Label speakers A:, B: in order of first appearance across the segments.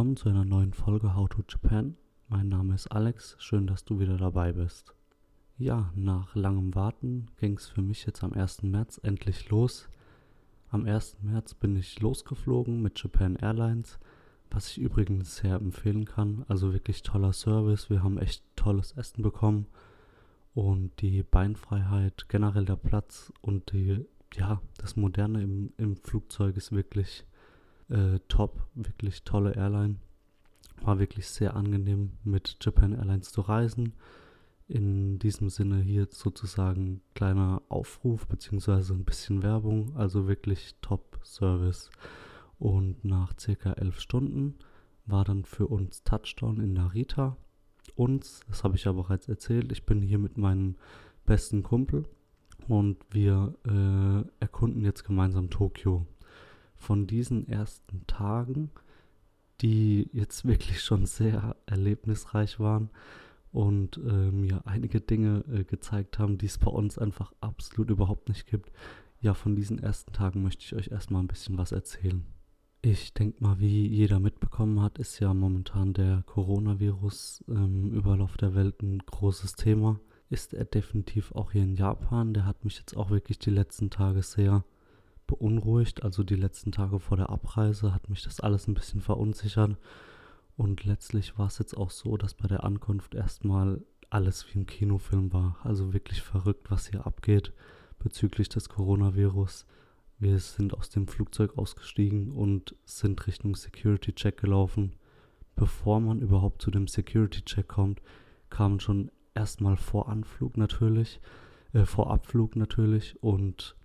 A: Willkommen zu einer neuen Folge How to Japan. Mein Name ist Alex, schön, dass du wieder dabei bist. Ja, nach langem Warten ging es für mich jetzt am 1. März endlich los. Am 1. März bin ich losgeflogen mit Japan Airlines, was ich übrigens sehr empfehlen kann. Also wirklich toller Service, wir haben echt tolles Essen bekommen und die Beinfreiheit, generell der Platz und die, ja, das Moderne im, im Flugzeug ist wirklich äh, top, wirklich tolle Airline. War wirklich sehr angenehm mit Japan Airlines zu reisen. In diesem Sinne hier sozusagen kleiner Aufruf beziehungsweise ein bisschen Werbung, also wirklich top Service. Und nach circa elf Stunden war dann für uns Touchdown in Narita. Uns, das habe ich ja bereits erzählt, ich bin hier mit meinem besten Kumpel und wir äh, erkunden jetzt gemeinsam Tokio von diesen ersten Tagen, die jetzt wirklich schon sehr erlebnisreich waren und äh, mir einige Dinge äh, gezeigt haben, die es bei uns einfach absolut überhaupt nicht gibt. Ja, von diesen ersten Tagen möchte ich euch erstmal ein bisschen was erzählen. Ich denke mal, wie jeder mitbekommen hat, ist ja momentan der Coronavirus im Überlauf der Welt ein großes Thema. Ist er definitiv auch hier in Japan. Der hat mich jetzt auch wirklich die letzten Tage sehr beunruhigt. Also die letzten Tage vor der Abreise hat mich das alles ein bisschen verunsichert. Und letztlich war es jetzt auch so, dass bei der Ankunft erstmal alles wie im Kinofilm war. Also wirklich verrückt, was hier abgeht bezüglich des Coronavirus. Wir sind aus dem Flugzeug ausgestiegen und sind Richtung Security Check gelaufen. Bevor man überhaupt zu dem Security Check kommt, kamen schon erstmal vor Anflug natürlich, äh, vor Abflug natürlich und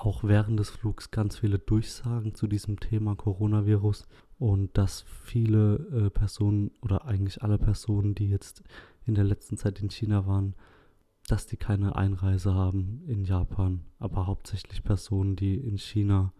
A: auch während des Flugs ganz viele Durchsagen zu diesem Thema Coronavirus und dass viele äh, Personen oder eigentlich alle Personen, die jetzt in der letzten Zeit in China waren, dass die keine Einreise haben in Japan, aber hauptsächlich Personen, die in China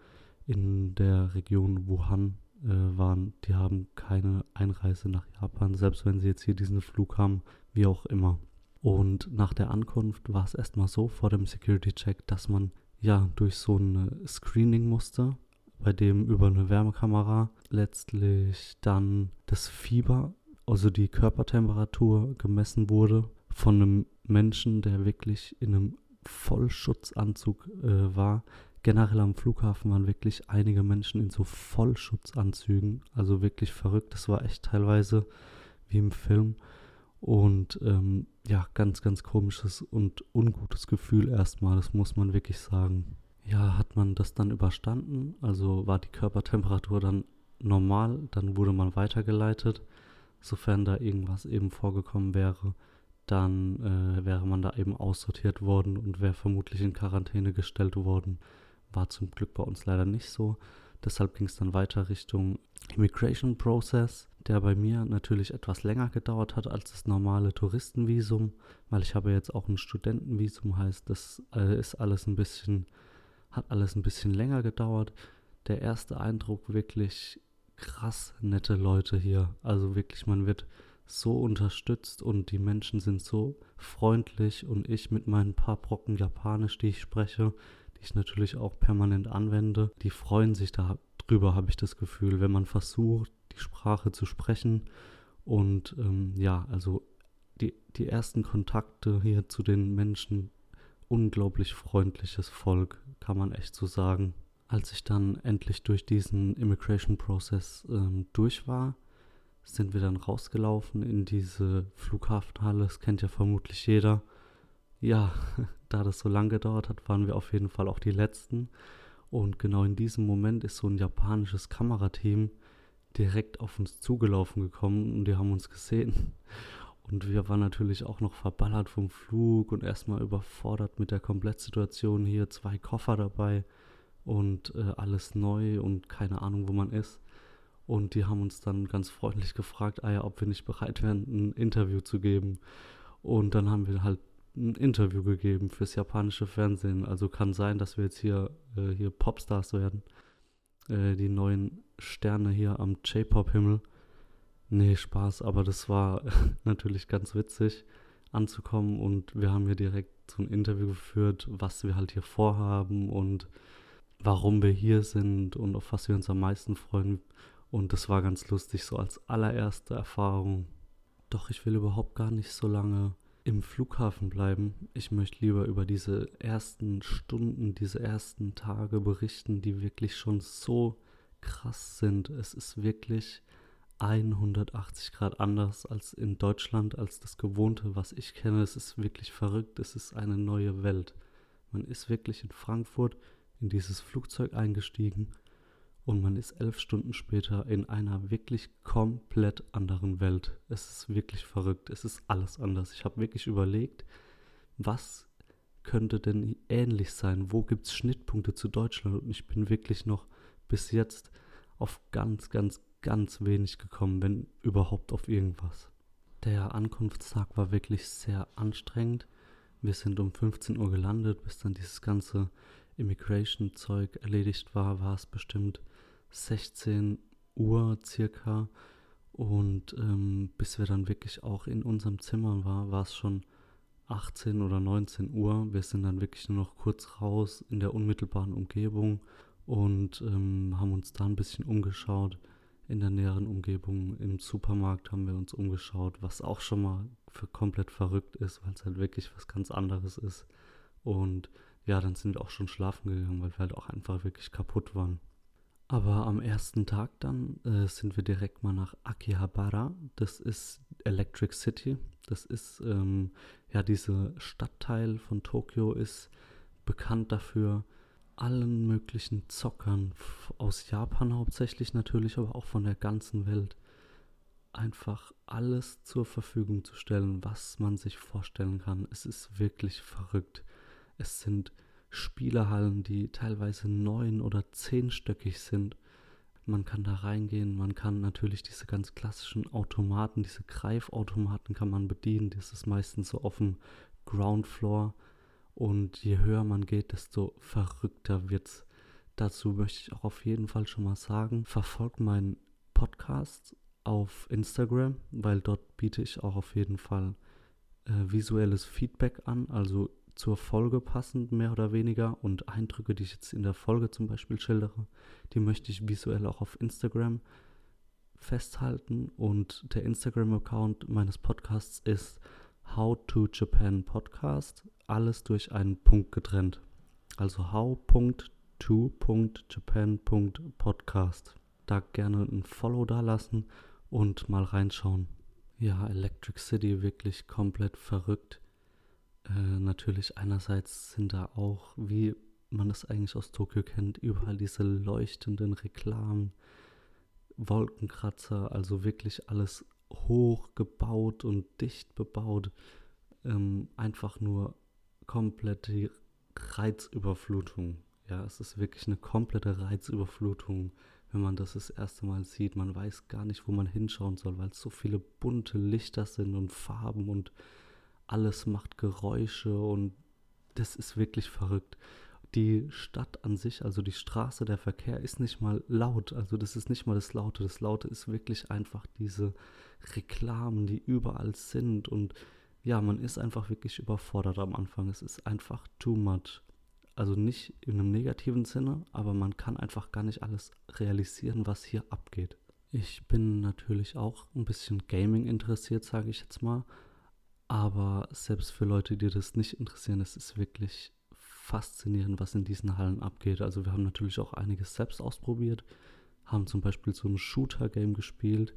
A: in der Region Wuhan äh, waren, die haben keine Einreise nach Japan, selbst wenn sie jetzt hier diesen Flug haben, wie auch immer. Und nach der Ankunft war es erstmal so vor dem Security Check, dass man ja, durch so ein Screening musste, bei dem über eine Wärmekamera letztlich dann das Fieber, also die Körpertemperatur gemessen wurde von einem Menschen, der wirklich in einem Vollschutzanzug äh, war. Generell am Flughafen waren wirklich einige Menschen in so Vollschutzanzügen, also wirklich verrückt. Das war echt teilweise wie im Film. Und ähm, ja, ganz, ganz komisches und ungutes Gefühl erstmal, das muss man wirklich sagen. Ja, hat man das dann überstanden, also war die Körpertemperatur dann normal, dann wurde man weitergeleitet. Sofern da irgendwas eben vorgekommen wäre, dann äh, wäre man da eben aussortiert worden und wäre vermutlich in Quarantäne gestellt worden. War zum Glück bei uns leider nicht so. Deshalb ging es dann weiter Richtung Immigration Process, der bei mir natürlich etwas länger gedauert hat als das normale Touristenvisum, weil ich habe jetzt auch ein Studentenvisum, heißt, das äh, ist alles ein bisschen, hat alles ein bisschen länger gedauert. Der erste Eindruck wirklich krass nette Leute hier. Also wirklich, man wird so unterstützt und die Menschen sind so freundlich und ich mit meinen paar Brocken Japanisch, die ich spreche, die ich natürlich auch permanent anwende, die freuen sich darüber, habe ich das Gefühl, wenn man versucht, die Sprache zu sprechen. Und ähm, ja, also die, die ersten Kontakte hier zu den Menschen, unglaublich freundliches Volk, kann man echt so sagen. Als ich dann endlich durch diesen Immigration Process ähm, durch war, sind wir dann rausgelaufen in diese Flughafenhalle. Das kennt ja vermutlich jeder. Ja, da das so lange gedauert hat, waren wir auf jeden Fall auch die Letzten. Und genau in diesem Moment ist so ein japanisches Kamerateam direkt auf uns zugelaufen gekommen und die haben uns gesehen. Und wir waren natürlich auch noch verballert vom Flug und erstmal überfordert mit der Komplettsituation. Hier zwei Koffer dabei und äh, alles neu und keine Ahnung, wo man ist. Und die haben uns dann ganz freundlich gefragt, ah ja, ob wir nicht bereit wären, ein Interview zu geben. Und dann haben wir halt ein Interview gegeben fürs japanische Fernsehen. Also kann sein, dass wir jetzt hier, äh, hier Popstars werden. Äh, die neuen Sterne hier am J-Pop-Himmel. Nee, Spaß, aber das war natürlich ganz witzig anzukommen und wir haben hier direkt so ein Interview geführt, was wir halt hier vorhaben und warum wir hier sind und auf was wir uns am meisten freuen. Und das war ganz lustig, so als allererste Erfahrung. Doch ich will überhaupt gar nicht so lange im Flughafen bleiben. Ich möchte lieber über diese ersten Stunden, diese ersten Tage berichten, die wirklich schon so krass sind. Es ist wirklich 180 Grad anders als in Deutschland, als das Gewohnte, was ich kenne. Es ist wirklich verrückt. Es ist eine neue Welt. Man ist wirklich in Frankfurt in dieses Flugzeug eingestiegen und man ist elf Stunden später in einer wirklich komplett anderen Welt. Es ist wirklich verrückt. Es ist alles anders. Ich habe wirklich überlegt, was könnte denn ähnlich sein? Wo gibt es Schnittpunkte zu Deutschland? Und ich bin wirklich noch bis jetzt auf ganz, ganz, ganz wenig gekommen, wenn überhaupt auf irgendwas. Der Ankunftstag war wirklich sehr anstrengend. Wir sind um 15 Uhr gelandet, bis dann dieses ganze Immigration-Zeug erledigt war, war es bestimmt 16 Uhr circa. Und ähm, bis wir dann wirklich auch in unserem Zimmer waren, war es schon 18 oder 19 Uhr. Wir sind dann wirklich nur noch kurz raus in der unmittelbaren Umgebung und ähm, haben uns da ein bisschen umgeschaut. In der näheren Umgebung im Supermarkt haben wir uns umgeschaut, was auch schon mal komplett verrückt ist, weil es halt wirklich was ganz anderes ist. Und ja, dann sind wir auch schon schlafen gegangen, weil wir halt auch einfach wirklich kaputt waren. Aber am ersten Tag dann äh, sind wir direkt mal nach Akihabara. Das ist Electric City. Das ist ähm, ja dieser Stadtteil von Tokio ist bekannt dafür, allen möglichen Zockern aus Japan hauptsächlich natürlich, aber auch von der ganzen Welt einfach alles zur Verfügung zu stellen, was man sich vorstellen kann. Es ist wirklich verrückt. Es sind Spielerhallen, die teilweise neun oder zehnstöckig sind. Man kann da reingehen, man kann natürlich diese ganz klassischen Automaten, diese Greifautomaten kann man bedienen. Das ist meistens so auf dem Ground Floor und je höher man geht, desto verrückter wird's. Dazu möchte ich auch auf jeden Fall schon mal sagen, verfolgt meinen Podcast auf Instagram, weil dort biete ich auch auf jeden Fall äh, visuelles Feedback an, also zur Folge passend mehr oder weniger und Eindrücke, die ich jetzt in der Folge zum Beispiel schildere, die möchte ich visuell auch auf Instagram festhalten und der Instagram-Account meines Podcasts ist How to Japan Podcast, alles durch einen Punkt getrennt. Also how.to.japan.podcast. Da gerne ein Follow da lassen und mal reinschauen. Ja, Electric City wirklich komplett verrückt. Äh, natürlich einerseits sind da auch, wie man es eigentlich aus Tokio kennt, überall diese leuchtenden Reklamen, Wolkenkratzer, also wirklich alles hoch gebaut und dicht bebaut. Ähm, einfach nur komplette Reizüberflutung. Ja, es ist wirklich eine komplette Reizüberflutung, wenn man das das erste Mal sieht. Man weiß gar nicht, wo man hinschauen soll, weil es so viele bunte Lichter sind und Farben und alles macht Geräusche und das ist wirklich verrückt die Stadt an sich, also die Straße, der Verkehr ist nicht mal laut. Also das ist nicht mal das Laute. Das Laute ist wirklich einfach diese Reklamen, die überall sind. Und ja, man ist einfach wirklich überfordert am Anfang. Es ist einfach too much. Also nicht in einem negativen Sinne, aber man kann einfach gar nicht alles realisieren, was hier abgeht. Ich bin natürlich auch ein bisschen Gaming interessiert, sage ich jetzt mal. Aber selbst für Leute, die das nicht interessieren, es ist wirklich faszinierend, was in diesen Hallen abgeht. Also wir haben natürlich auch einiges selbst ausprobiert, haben zum Beispiel so ein Shooter-Game gespielt,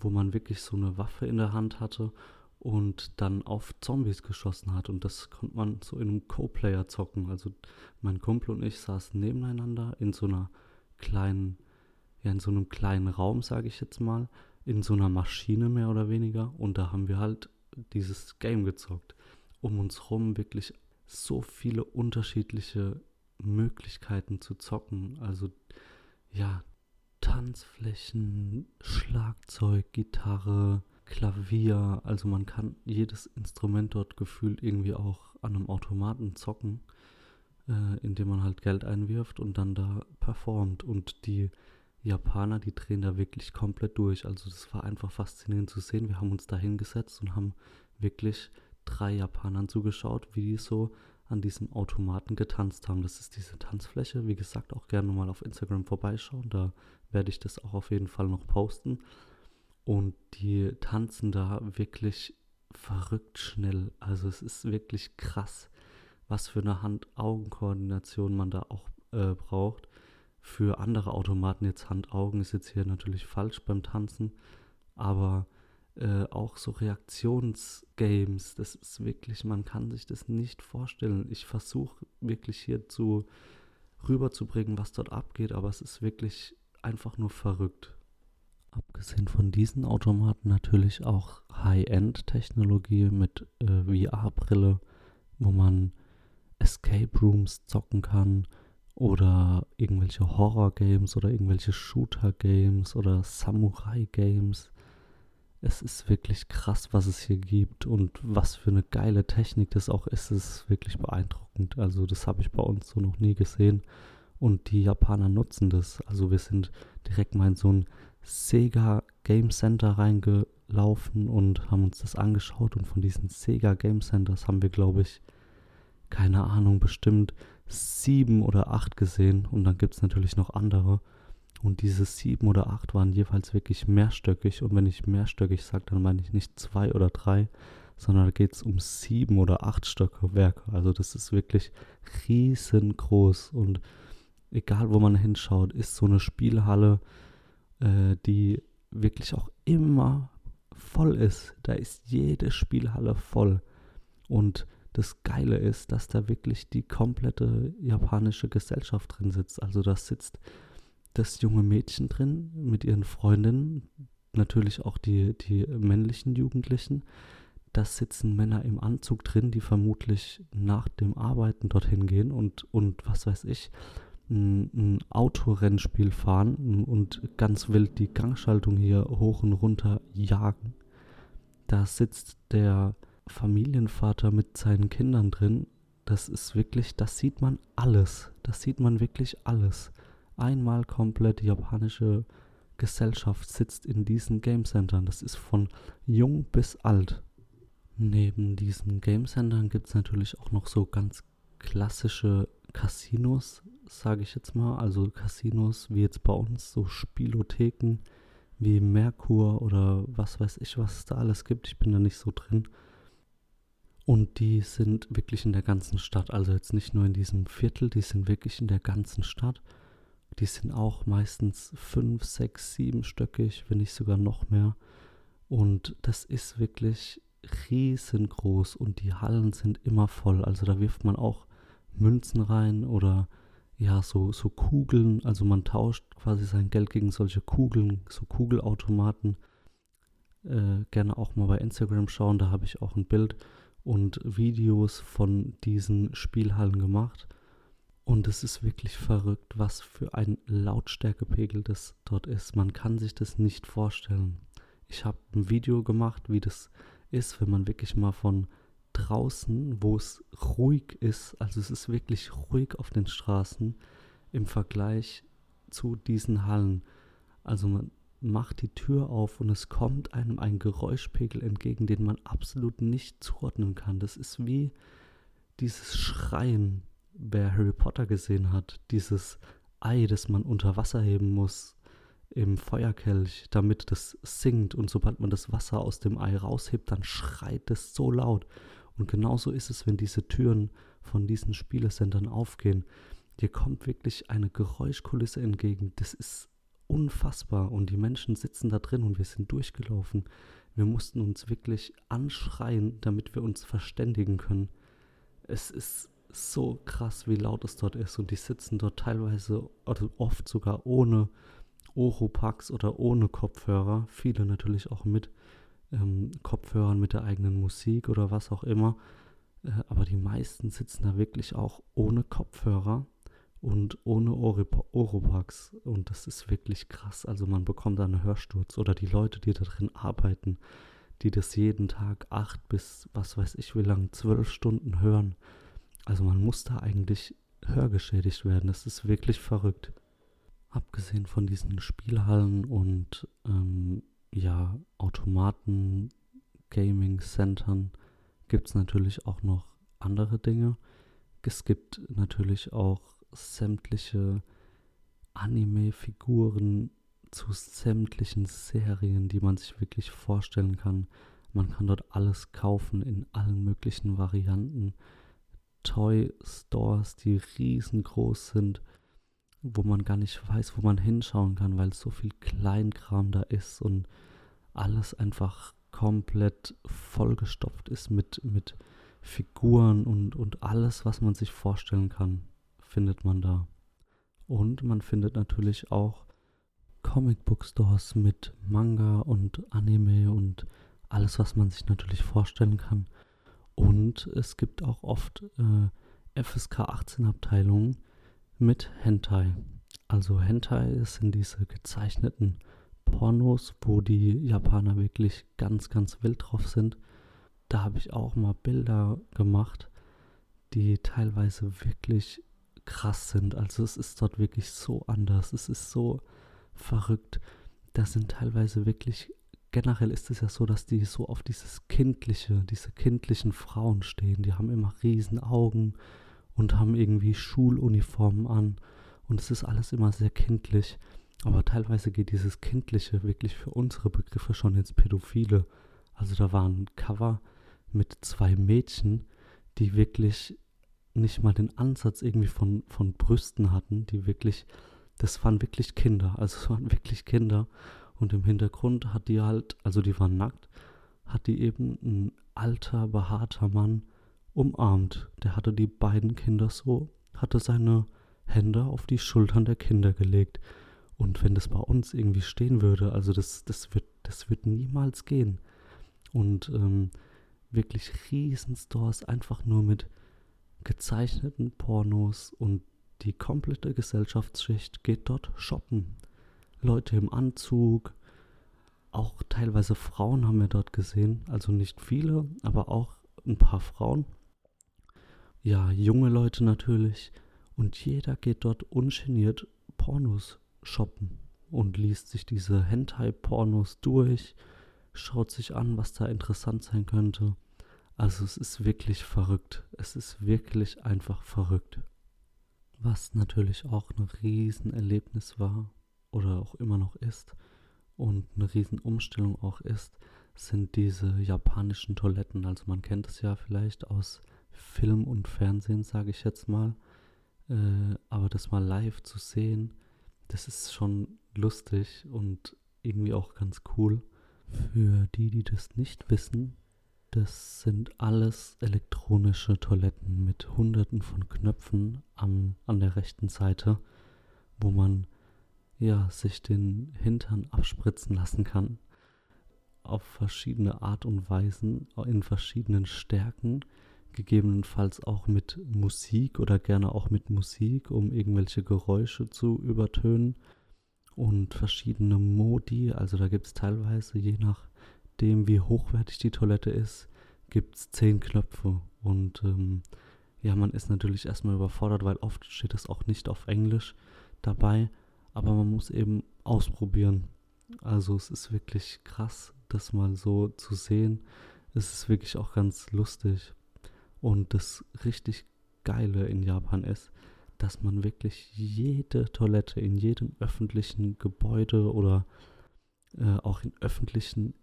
A: wo man wirklich so eine Waffe in der Hand hatte und dann auf Zombies geschossen hat. Und das konnte man so in einem Co-Player zocken. Also mein Kumpel und ich saßen nebeneinander in so einer kleinen, ja, in so einem kleinen Raum, sage ich jetzt mal, in so einer Maschine mehr oder weniger. Und da haben wir halt dieses Game gezockt. Um uns rum wirklich so viele unterschiedliche Möglichkeiten zu zocken. Also ja, Tanzflächen, Schlagzeug, Gitarre, Klavier. Also man kann jedes Instrument dort gefühlt irgendwie auch an einem Automaten zocken, äh, indem man halt Geld einwirft und dann da performt. Und die Japaner, die drehen da wirklich komplett durch. Also das war einfach faszinierend zu sehen. Wir haben uns da hingesetzt und haben wirklich drei Japanern zugeschaut, wie die so an diesem Automaten getanzt haben. Das ist diese Tanzfläche. Wie gesagt, auch gerne mal auf Instagram vorbeischauen. Da werde ich das auch auf jeden Fall noch posten. Und die tanzen da wirklich verrückt schnell. Also es ist wirklich krass, was für eine Hand-Augen-Koordination man da auch äh, braucht. Für andere Automaten jetzt Hand-Augen ist jetzt hier natürlich falsch beim Tanzen, aber äh, auch so Reaktionsgames, das ist wirklich, man kann sich das nicht vorstellen. Ich versuche wirklich hier zu rüberzubringen, was dort abgeht, aber es ist wirklich einfach nur verrückt. Abgesehen von diesen Automaten natürlich auch High-End-Technologie mit äh, VR-Brille, wo man Escape Rooms zocken kann oder irgendwelche Horror-Games oder irgendwelche Shooter-Games oder Samurai-Games. Es ist wirklich krass, was es hier gibt und was für eine geile Technik das auch ist. Es ist wirklich beeindruckend. Also das habe ich bei uns so noch nie gesehen. Und die Japaner nutzen das. Also wir sind direkt mal in so ein Sega Game Center reingelaufen und haben uns das angeschaut. Und von diesen Sega Game Centers haben wir, glaube ich, keine Ahnung, bestimmt sieben oder acht gesehen. Und dann gibt es natürlich noch andere. Und diese sieben oder acht waren jeweils wirklich mehrstöckig. Und wenn ich mehrstöckig sage, dann meine ich nicht zwei oder drei, sondern da geht es um sieben oder acht Stockwerke. Also das ist wirklich riesengroß. Und egal wo man hinschaut, ist so eine Spielhalle, äh, die wirklich auch immer voll ist. Da ist jede Spielhalle voll. Und das Geile ist, dass da wirklich die komplette japanische Gesellschaft drin sitzt. Also da sitzt das junge Mädchen drin mit ihren Freundinnen, natürlich auch die, die männlichen Jugendlichen. Da sitzen Männer im Anzug drin, die vermutlich nach dem Arbeiten dorthin gehen und, und was weiß ich, ein, ein Autorennspiel fahren und ganz wild die Gangschaltung hier hoch und runter jagen. Da sitzt der Familienvater mit seinen Kindern drin. Das ist wirklich, das sieht man alles. Das sieht man wirklich alles einmal komplett japanische Gesellschaft sitzt in diesen Game Centern. Das ist von jung bis alt. Neben diesen Game Centern gibt es natürlich auch noch so ganz klassische Casinos, sage ich jetzt mal. Also Casinos wie jetzt bei uns, so Spielotheken wie Merkur oder was weiß ich, was es da alles gibt. Ich bin da nicht so drin. Und die sind wirklich in der ganzen Stadt. Also jetzt nicht nur in diesem Viertel, die sind wirklich in der ganzen Stadt. Die sind auch meistens fünf, sechs, siebenstöckig, wenn nicht sogar noch mehr. Und das ist wirklich riesengroß und die Hallen sind immer voll. Also da wirft man auch Münzen rein oder ja, so, so Kugeln. Also man tauscht quasi sein Geld gegen solche Kugeln, so Kugelautomaten. Äh, gerne auch mal bei Instagram schauen, da habe ich auch ein Bild und Videos von diesen Spielhallen gemacht. Und es ist wirklich verrückt, was für ein Lautstärkepegel das dort ist. Man kann sich das nicht vorstellen. Ich habe ein Video gemacht, wie das ist, wenn man wirklich mal von draußen, wo es ruhig ist, also es ist wirklich ruhig auf den Straßen im Vergleich zu diesen Hallen. Also man macht die Tür auf und es kommt einem ein Geräuschpegel entgegen, den man absolut nicht zuordnen kann. Das ist wie dieses Schreien wer Harry Potter gesehen hat, dieses Ei, das man unter Wasser heben muss im Feuerkelch, damit das singt und sobald man das Wasser aus dem Ei raushebt, dann schreit es so laut. Und genauso ist es, wenn diese Türen von diesen Spielesendern aufgehen. Dir kommt wirklich eine Geräuschkulisse entgegen. Das ist unfassbar. Und die Menschen sitzen da drin und wir sind durchgelaufen. Wir mussten uns wirklich anschreien, damit wir uns verständigen können. Es ist so krass, wie laut es dort ist. Und die sitzen dort teilweise, oder oft sogar ohne Oropax oder ohne Kopfhörer. Viele natürlich auch mit ähm, Kopfhörern, mit der eigenen Musik oder was auch immer. Äh, aber die meisten sitzen da wirklich auch ohne Kopfhörer und ohne Oropax. Und das ist wirklich krass. Also man bekommt da einen Hörsturz. Oder die Leute, die da drin arbeiten, die das jeden Tag acht bis was weiß ich wie lang, zwölf Stunden hören also man muss da eigentlich hörgeschädigt werden. Das ist wirklich verrückt. Abgesehen von diesen Spielhallen und ähm, ja, Automaten, Gaming-Centern gibt es natürlich auch noch andere Dinge. Es gibt natürlich auch sämtliche Anime-Figuren zu sämtlichen Serien, die man sich wirklich vorstellen kann. Man kann dort alles kaufen in allen möglichen Varianten. Toy Stores, die riesengroß sind, wo man gar nicht weiß, wo man hinschauen kann, weil so viel Kleinkram da ist und alles einfach komplett vollgestopft ist mit, mit Figuren und, und alles, was man sich vorstellen kann, findet man da. Und man findet natürlich auch Comicbook-Stores mit Manga und Anime und alles, was man sich natürlich vorstellen kann. Und es gibt auch oft äh, FSK 18 Abteilungen mit Hentai. Also Hentai sind diese gezeichneten Pornos, wo die Japaner wirklich ganz, ganz wild drauf sind. Da habe ich auch mal Bilder gemacht, die teilweise wirklich krass sind. Also es ist dort wirklich so anders. Es ist so verrückt. Da sind teilweise wirklich, generell ist es ja so, dass die so auf dieses kindliche, diese kindlichen Frauen stehen. Die haben immer riesen Augen und haben irgendwie Schuluniformen an. Und es ist alles immer sehr kindlich. Aber teilweise geht dieses Kindliche wirklich für unsere Begriffe schon ins Pädophile. Also da war ein Cover mit zwei Mädchen, die wirklich nicht mal den Ansatz irgendwie von, von Brüsten hatten, die wirklich, das waren wirklich Kinder, also es waren wirklich Kinder. Und im Hintergrund hat die halt, also die waren nackt, hat die eben ein alter, behaarter Mann umarmt. Der hatte die beiden Kinder so, hatte seine Hände auf die Schultern der Kinder gelegt. Und wenn das bei uns irgendwie stehen würde, also das, das, wird, das wird niemals gehen. Und ähm, wirklich Riesenstores einfach nur mit gezeichneten Pornos und die komplette Gesellschaftsschicht geht dort shoppen. Leute im Anzug, auch teilweise Frauen haben wir dort gesehen, also nicht viele, aber auch ein paar Frauen. Ja, junge Leute natürlich und jeder geht dort ungeniert Pornos shoppen und liest sich diese Hentai-Pornos durch, schaut sich an, was da interessant sein könnte. Also es ist wirklich verrückt. Es ist wirklich einfach verrückt. Was natürlich auch ein Riesenerlebnis war oder auch immer noch ist und eine Riesenumstellung auch ist, sind diese japanischen Toiletten. Also man kennt es ja vielleicht aus Film und Fernsehen, sage ich jetzt mal. Äh, aber das mal live zu sehen, das ist schon lustig und irgendwie auch ganz cool. Für die, die das nicht wissen, das sind alles elektronische Toiletten mit hunderten von Knöpfen am, an der rechten Seite, wo man ja sich den Hintern abspritzen lassen kann. Auf verschiedene Art und Weisen, in verschiedenen Stärken, gegebenenfalls auch mit Musik oder gerne auch mit Musik, um irgendwelche Geräusche zu übertönen und verschiedene Modi, also da gibt es teilweise je nach nachdem, wie hochwertig die Toilette ist, gibt es zehn Knöpfe. Und ähm, ja, man ist natürlich erstmal überfordert, weil oft steht es auch nicht auf Englisch dabei. Aber man muss eben ausprobieren. Also es ist wirklich krass, das mal so zu sehen. Es ist wirklich auch ganz lustig. Und das richtig Geile in Japan ist, dass man wirklich jede Toilette in jedem öffentlichen Gebäude oder äh, auch in öffentlichen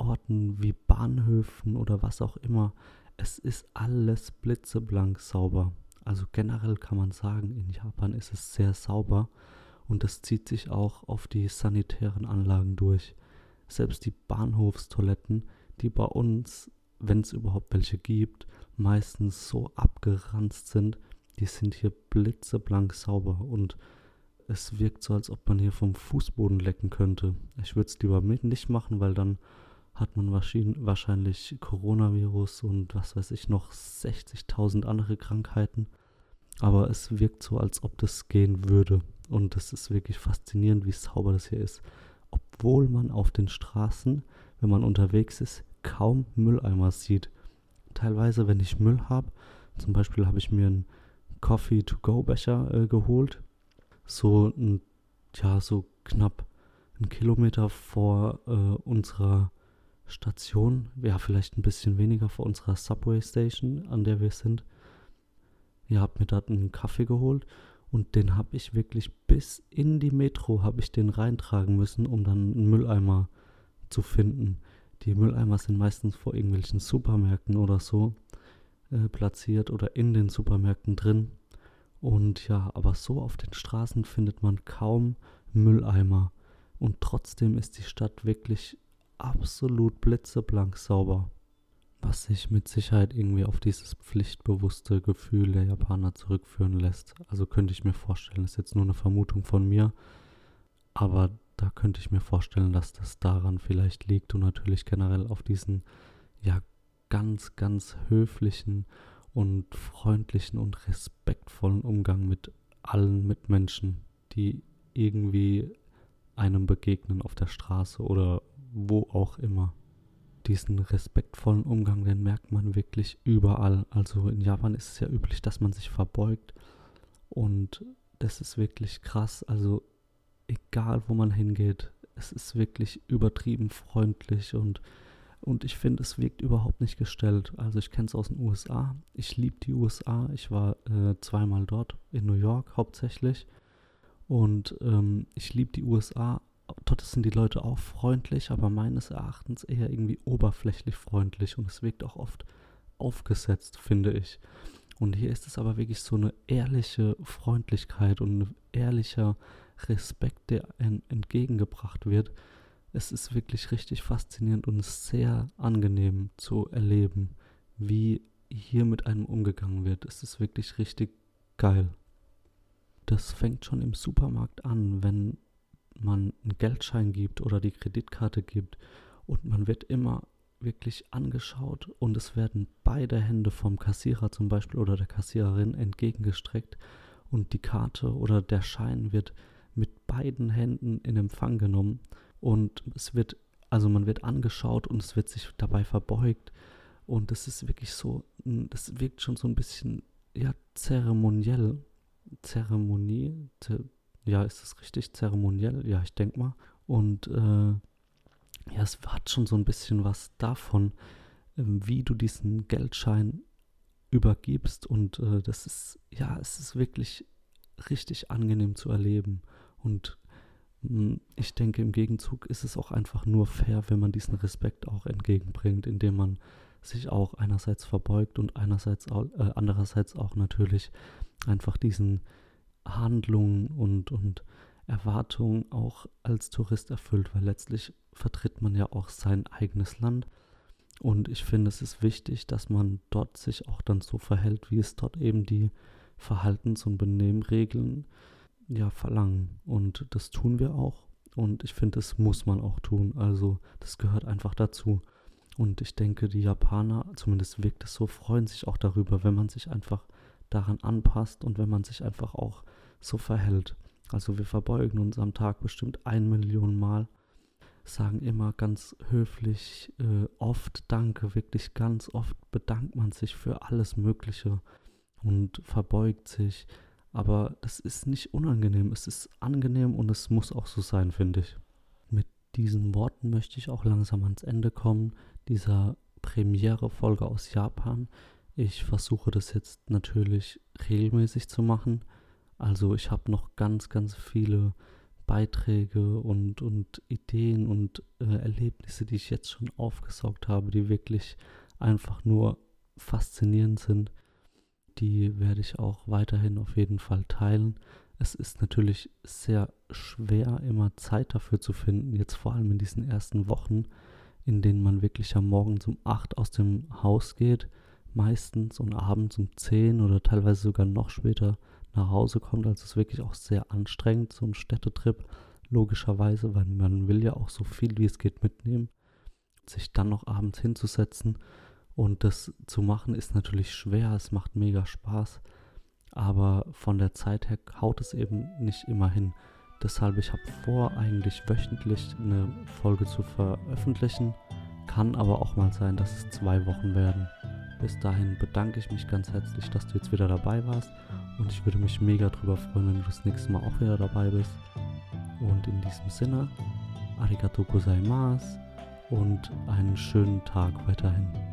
A: Orten wie Bahnhöfen oder was auch immer, es ist alles blitzeblank sauber. Also generell kann man sagen, in Japan ist es sehr sauber und das zieht sich auch auf die sanitären Anlagen durch. Selbst die Bahnhofstoiletten, die bei uns, wenn es überhaupt welche gibt, meistens so abgeranzt sind, die sind hier blitzeblank sauber und es wirkt so, als ob man hier vom Fußboden lecken könnte. Ich würde es lieber mit nicht machen, weil dann hat man wahrscheinlich Coronavirus und was weiß ich noch 60.000 andere Krankheiten. Aber es wirkt so, als ob das gehen würde. Und es ist wirklich faszinierend, wie sauber das hier ist. Obwohl man auf den Straßen, wenn man unterwegs ist, kaum Mülleimer sieht. Teilweise, wenn ich Müll habe, zum Beispiel habe ich mir einen Coffee-to-go-Becher äh, geholt. So ein, ja, so knapp einen Kilometer vor äh, unserer Station, ja, vielleicht ein bisschen weniger vor unserer Subway Station, an der wir sind. Ihr habt mir dort einen Kaffee geholt Und den habe ich wirklich bis in die Metro habe ich den reintragen müssen, um dann einen Mülleimer zu finden. Die Mülleimer sind meistens vor irgendwelchen Supermärkten oder so äh, platziert oder in den Supermärkten drin. Und ja, aber so auf den Straßen findet man kaum Mülleimer. Und trotzdem ist die Stadt wirklich absolut blitzeblank sauber was sich mit Sicherheit irgendwie auf dieses pflichtbewusste Gefühl der Japaner zurückführen lässt. Also könnte ich mir vorstellen, das ist jetzt nur eine Vermutung von mir, aber da könnte ich mir vorstellen, dass das daran vielleicht liegt und natürlich generell auf diesen ja ganz, ganz höflichen und freundlichen und respektvollen Umgang mit allen Mitmenschen, die irgendwie einem begegnen auf der Straße oder wo auch immer diesen respektvollen Umgang, den merkt man wirklich überall. Also in Japan ist es ja üblich, dass man sich verbeugt und das ist wirklich krass. Also egal, wo man hingeht, es ist wirklich übertrieben freundlich und und ich finde, es wirkt überhaupt nicht gestellt. Also ich kenne es aus den USA. Ich liebe die USA. Ich war äh, zweimal dort, in New York hauptsächlich. Und ähm, ich liebe die USA, dort sind die Leute auch freundlich, aber meines Erachtens eher irgendwie oberflächlich freundlich und es wirkt auch oft aufgesetzt, finde ich. Und hier ist es aber wirklich so eine ehrliche Freundlichkeit und ein ehrlicher Respekt, der entgegengebracht wird. Es ist wirklich richtig faszinierend und sehr angenehm zu erleben, wie hier mit einem umgegangen wird. Es ist wirklich richtig geil. Das fängt schon im Supermarkt an, wenn man einen Geldschein gibt oder die Kreditkarte gibt und man wird immer wirklich angeschaut und es werden beide Hände vom Kassierer zum Beispiel oder der Kassiererin entgegengestreckt und die Karte oder der Schein wird mit beiden Händen in Empfang genommen und es wird, also man wird angeschaut und es wird sich dabei verbeugt und es ist wirklich so, das wirkt schon so ein bisschen, ja, zeremoniell, Zeremonie, ja, ist das richtig? Zeremoniell? Ja, ich denke mal. Und äh, ja, es hat schon so ein bisschen was davon, äh, wie du diesen Geldschein übergibst. Und äh, das ist, ja, es ist wirklich richtig angenehm zu erleben. Und mh, hm, ich denke, im Gegenzug ist es auch einfach nur fair, wenn man diesen Respekt auch entgegenbringt, indem man sich auch einerseits verbeugt und einerseits auch, äh, andererseits auch natürlich einfach diesen Handlungen und, und Erwartungen auch als Tourist erfüllt, weil letztlich vertritt man ja auch sein eigenes Land. Und ich finde, es ist wichtig, dass man dort sich auch dann so verhält, wie es dort eben die Verhaltens- und Benehmregeln ja verlangen. Und das tun wir auch. Und ich finde, das muss man auch tun. Also das gehört einfach dazu. Und ich denke, die Japaner, zumindest wirkt es so, freuen sich auch darüber, wenn man sich einfach daran anpasst und wenn man sich einfach auch so verhält. Also wir verbeugen uns am Tag bestimmt ein Million Mal, sagen immer ganz höflich, äh, oft Danke, wirklich ganz oft bedankt man sich für alles Mögliche und verbeugt sich. Aber das ist nicht unangenehm, es ist angenehm und es muss auch so sein, finde ich. Mit diesen Worten möchte ich auch langsam ans Ende kommen, dieser Premiere-Folge aus Japan. Ich versuche das jetzt natürlich regelmäßig zu machen. Also ich habe noch ganz, ganz viele Beiträge und, und Ideen und äh, Erlebnisse, die ich jetzt schon aufgesaugt habe, die wirklich einfach nur faszinierend sind. Die werde ich auch weiterhin auf jeden Fall teilen. Es ist natürlich sehr schwer, immer Zeit dafür zu finden, jetzt vor allem in diesen ersten Wochen, in denen man wirklich am Morgen um 8 aus dem Haus geht, meistens und abends um 10 oder teilweise sogar noch später nach Hause kommt. Also es ist wirklich auch sehr anstrengend, so ein Städtetrip, logischerweise, weil man will ja auch so viel wie es geht mitnehmen. Sich dann noch abends hinzusetzen und das zu machen ist natürlich schwer, es macht mega Spaß, aber von der Zeit her haut es eben nicht immer hin. Deshalb, ich habe vor, eigentlich wöchentlich eine Folge zu veröffentlichen. Kann aber auch mal sein, dass es zwei Wochen werden. Bis dahin bedanke ich mich ganz herzlich, dass du jetzt wieder dabei warst und ich würde mich mega drüber freuen, wenn du das nächste Mal auch wieder dabei bist. Und in diesem Sinne, arigato gozaimasu und einen schönen Tag weiterhin.